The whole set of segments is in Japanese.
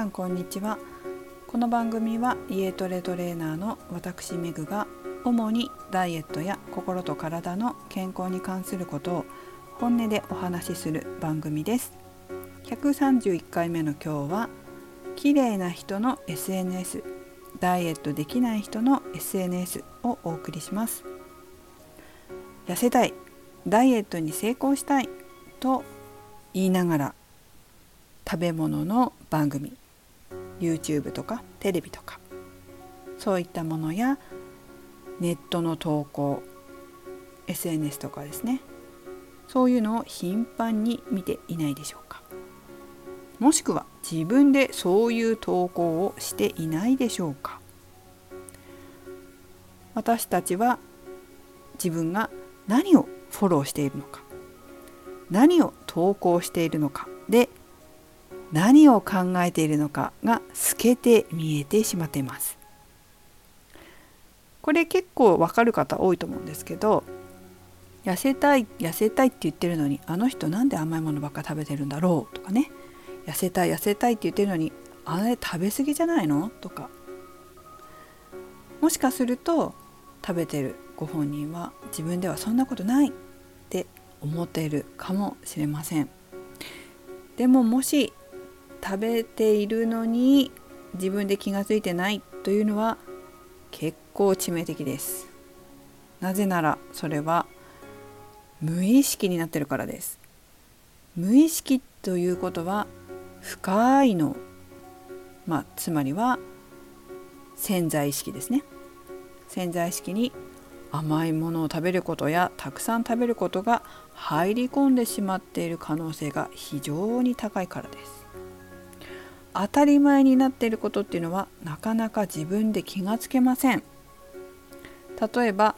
さんこんにちは。この番組は家トレトレーナーの私メグが主にダイエットや心と体の健康に関することを本音でお話しする番組です。131回目の今日は綺麗な人の SNS ダイエットできない人の SNS をお送りします。痩せたいダイエットに成功したいと言いながら食べ物の番組 YouTube とかテレビとかそういったものやネットの投稿 SNS とかですね。そういうのを頻繁に見ていないでしょうか。もしくは自分でそういう投稿をしていないでしょうか。私たちは自分が何をフォローしているのか何を投稿しているのかで何を考えているのかが透けて見えてしまっています。これ結構わかる方多いと思うんですけど痩せたい痩せたいって言ってるのにあの人なんで甘いものばっか食べてるんだろうとかね。痩せたい痩せたいって言ってるのにあれ食べ過ぎじゃないの？とか。もしかすると食べてるご本人は自分ではそんなことないって思っているかもしれません。でももし食べているのに自分で気が付いてないというのは結構致命的です。なぜならそれは無意識になってるからです。無意識ということは深いの。まあつまりは潜在意識ですね。潜在意識に甘いものを食べることやたくさん食べることが入り込んでしまっている可能性が非常に高いからです。当たり前になっていることっていうのはなかなか自分で気がつけません。例えば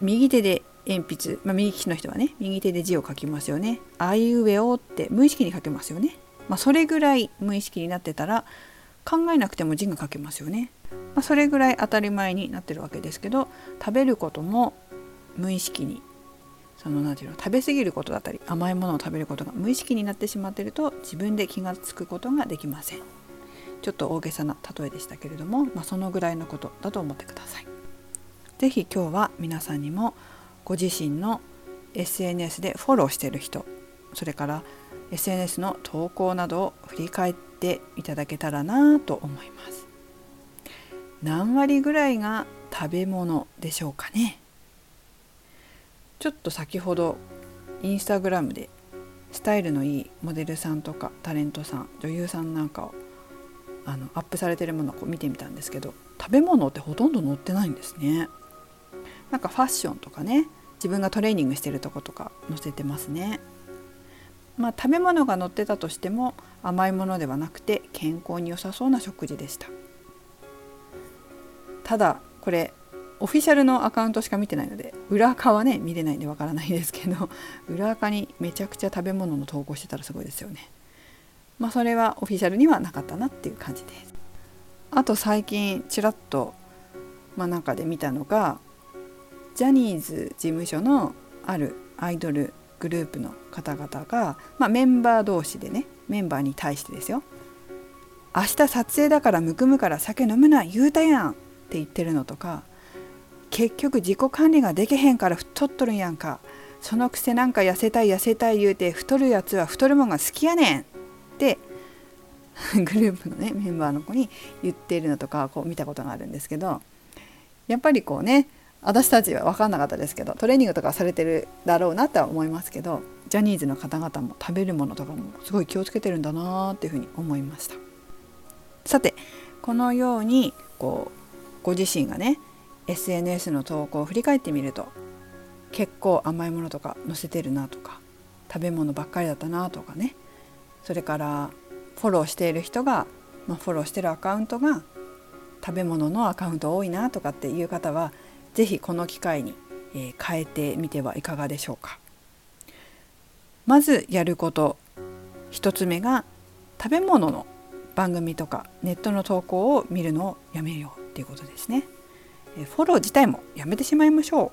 右手で鉛筆、まあ、右利きの人はね右手で字を書きますよね。あいうえおって無意識に書けますよね、まあ、それぐらい無意識になってたら考えなくても字が書けますよね、まあ、それぐらい当たり前になってるわけですけど食べることも無意識にその何て言うの食べ過ぎることだったり甘いものを食べることが無意識になってしまっていると自分で気が付くことができません。ちょっと大げさな例えでしたけれども、まあ、そのぐらいのことだと思ってください。是非今日は皆さんにもご自身の SNS でフォローしている人それから SNS の投稿などを振り返っていただけたらなと思います。何割ぐらいが食べ物でしょうかね？ちょっと先ほどインスタグラムでスタイルのいいモデルさんとかタレントさん女優さんなんかをあのアップされてるものをこう見てみたんですけど食べ物ってほとんど載ってないんですね。なんかファッションとかね自分がトレーニングしてるとことか載せてますね。まあ食べ物が載ってたとしても甘いものではなくて健康に良さそうな食事でした。ただこれオフィシャルのアカウントしか見てないので裏垢はね見れないんでわからないですけど 裏垢にめちゃくちゃ食べ物の投稿してたらすごいですよね。まあそれはオフィシャルにはなかったなっていう感じです。あと最近ちらっとまあなんかで見たのがジャニーズ事務所のあるアイドルグループの方々が、まあ、メンバー同士でねメンバーに対してですよ。明日撮影だからむくむから酒飲むな言うたやんって言ってるのとか結局自己管理ができへんから太っとるんやんか。そのくせなんか痩せたい痩せたい言うて太るやつは太るもんが好きやねん。って グループのねメンバーの子に言ってるのとかこう見たことがあるんですけどやっぱりこうね私たちは分かんなかったですけどトレーニングとかされてるだろうなとは思いますけどジャニーズの方々も食べるものとかもすごい気をつけてるんだなっていうふうに思いました。さてこのようにこうご自身がね SNS の投稿を振り返ってみると結構甘いものとか載せてるなとか食べ物ばっかりだったなとかねそれからフォローしている人が、まあ、フォローしてるアカウントが食べ物のアカウント多いなとかっていう方は是非この機会に、えー、変えてみてはいかがでしょうか。まずやること1つ目が食べ物の番組とかネットの投稿を見るのをやめようっていうことですね。フォロー自体もやめてしまいましょう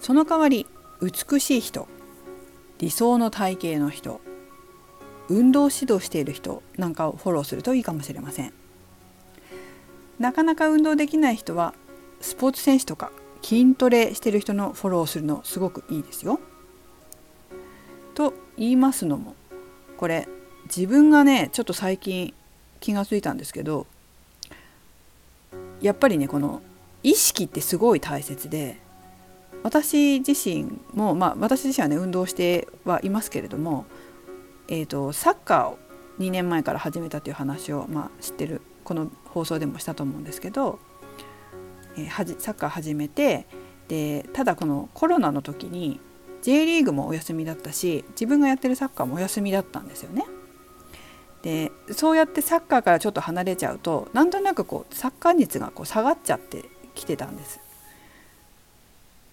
その代わり美しい人理想の体型の人運動指導している人なんかをフォローするといいかもしれませんなかなか運動できない人はスポーツ選手とか筋トレしてる人のフォローするのすごくいいですよ。と言いますのもこれ自分がねちょっと最近気が付いたんですけどやっぱりねこの意識ってすごい大切で私自身もまあ私自身はね運動してはいますけれども、えーと、サッカーを2年前から始めたという話を、まあ、知ってるこの放送でもしたと思うんですけど、えー、はじサッカー始めてでただこのコロナの時に J リーグもお休みだったし自分がやってるサッカーもお休みだったんですよね。でそうやってサッカーからちょっと離れちゃうとなんとなくこうサッカー熱がこう下がっちゃってきてたんです。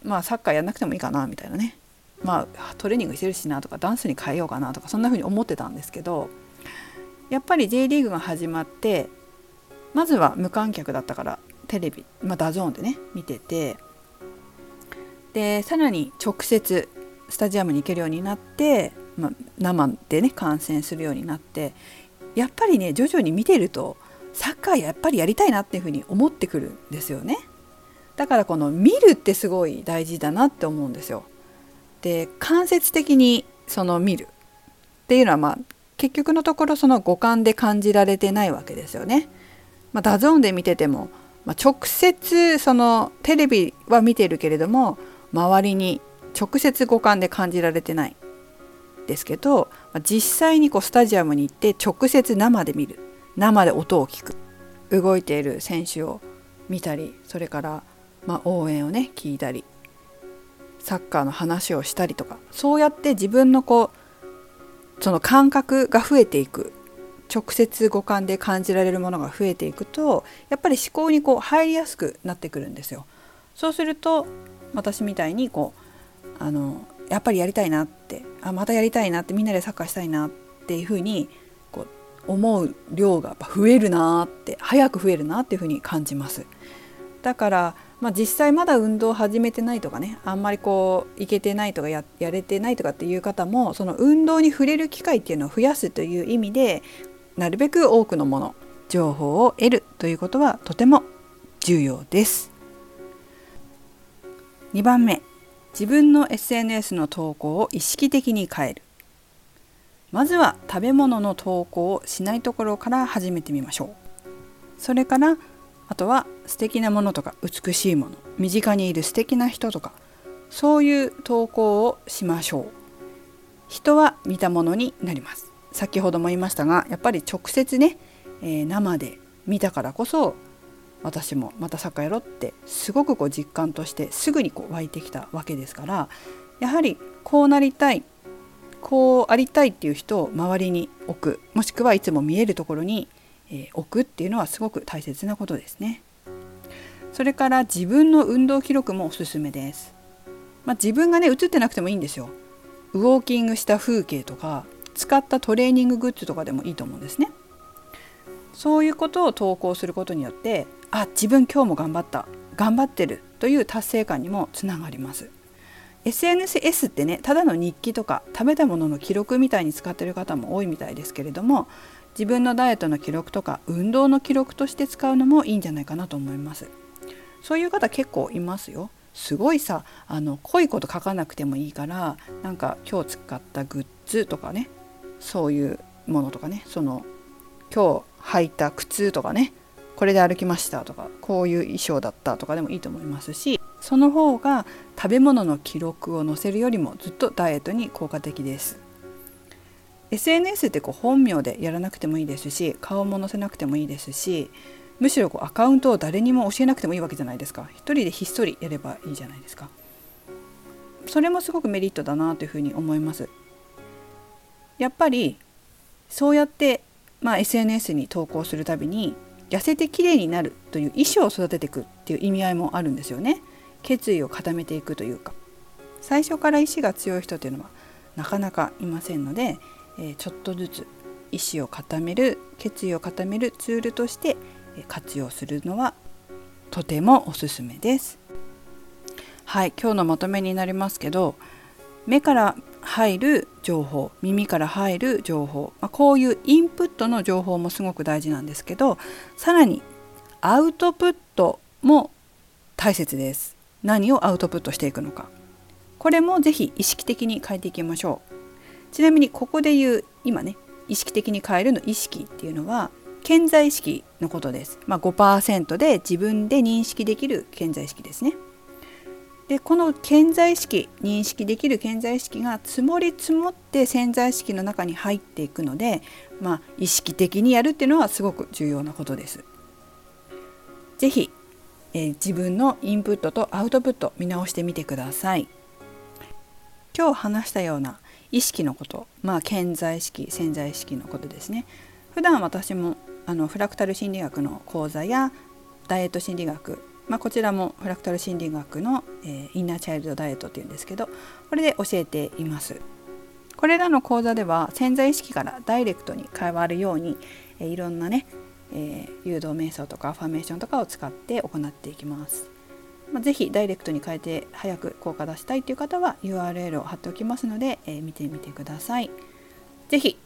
まあサッカーやんなくてもいいかなみたいなねまあトレーニングしてるしなとかダンスに変えようかなとかそんな風に思ってたんですけどやっぱり J リーグが始まってまずは無観客だったからテレビ、まあ、 DAZN でね見ててでさらに直接スタジアムに行けるようになって、まあ、生でね観戦するようになってやっぱりね徐々に見てるとサッカーやっぱりやりたいなっていうふうに思ってくるんですよね。だからこの見るってすごい大事だなって思うんですよ。で間接的にその見るっていうのはまあ結局のところその五感で感じられてないわけですよね。まあ、 DAZN で見てても、まあ、直接そのテレビは見てるけれども周りに直接五感で感じられてないですけど、まあ、実際にこうスタジアムに行って直接生で見る生で音を聞く動いている選手を見たりそれからま応援をね聞いたりサッカーの話をしたりとかそうやって自分のこうその感覚が増えていく直接五感で感じられるものが増えていくとやっぱり思考にこう入りやすくなってくるんですよ。そうすると私みたいにこうあのやっぱりやりたいなってあまたやりたいなってみんなでサッカーしたいなっていうふうに思う量が増えるなって早く増えるなっていうふうに感じます。だからまあ、実際まだ運動を始めてないとかねあんまりこういけてないとかややれてないとかっていう方もその運動に触れる機会っていうのを増やすという意味でなるべく多くのもの情報を得るということはとても重要です2番目自分の SNS の投稿を意識的に変えるまずは食べ物の投稿をしないところから始めてみましょう。それからあとは素敵なものとか美しいもの身近にいる素敵な人とかそういう投稿をしましょう。人は見たものになります。先ほども言いましたがやっぱり直接ね、えー、生で見たからこそ私もまたサッカーやろうってすごくこう実感としてすぐにこう湧いてきたわけですからやはりこうなりたいこうありたいっていう人を周りに置くもしくはいつも見えるところに、え、置くっていうのはすごく大切なことですね。それから自分の運動記録もおすすめです。まあ、自分がね映ってなくてもいいんですよ。ウォーキングした風景とか使ったトレーニンググッズとかでもいいと思うんですね。そういうことを投稿することによってあ自分今日も頑張った頑張ってるという達成感にもつながります。SNS ってねただの日記とか食べたものの記録みたいに使ってる方も多いみたいですけれども自分のダイエットの記録とか運動の記録として使うのもいいんじゃないかなと思います。そういう方結構いますよ。すごいさあの濃いこと書かなくてもいいからなんか今日使ったグッズとかねそういうものとかねその今日履いた靴とかねこれで歩きましたとかこういう衣装だったとかでもいいと思いますしその方が食べ物の記録を載せるよりもずっとダイエットに効果的です。SNS ってこう本名でやらなくてもいいですし顔も載せなくてもいいですしむしろこうアカウントを誰にも教えなくてもいいわけじゃないですか。一人でひっそりやればいいじゃないですか。それもすごくメリットだなというふうに思います。やっぱりそうやって、まあ、SNS に投稿するたびに痩せてきれいになるという意思を育てていくっていう意味合いもあるんですよね。決意を固めていくというか最初から意志が強い人というのはなかなかいませんので、え、ちょっとずつ意志を固める決意を固めるツールとして活用するのはとてもおすすめです。はい今日のまとめになりますけど目から入る情報耳から入る情報、まあ、こういうインプットの情報もすごく大事なんですけどさらにアウトプットも大切です何をアウトプットしていくのか。これもぜひ意識的に変えていきましょう。ちなみにここで言う今ね意識的に変えるの意識っていうのは健在意識のことです、まあ、5%で自分で認識できる健在意識ですね。でこの健在意識認識できる健在意識が積もり積もって潜在意識の中に入っていくので、まあ、意識的にやるっていうのはすごく重要なことです。是非、えー、自分のインプットとアウトプット見直してみてください。今日話したような意識のこと、まあ、健在意識潜在意識のことですね。普段私もあのフラクタル心理学の講座やダイエット心理学まあ、こちらもフラクタル心理学の、えー、インナーチャイルドダイエットっていうんですけどこれで教えています。これらの講座では潜在意識からダイレクトに変わるように、えー、いろんなね、えー、誘導瞑想とかアファメーションとかを使って行っていきます。まあ、ぜダイレクトに変えて早く効果出したいという方は URL を貼っておきますので、えー、見てみてください。ぜひ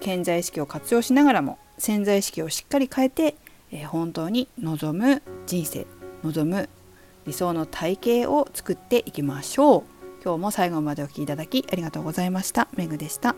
潜在意識を活用しながらも潜在意識をしっかり変えてえー、本当に望む人生望む理想の体型を作っていきましょう今日も最後までお聴きいただきありがとうございましためぐでした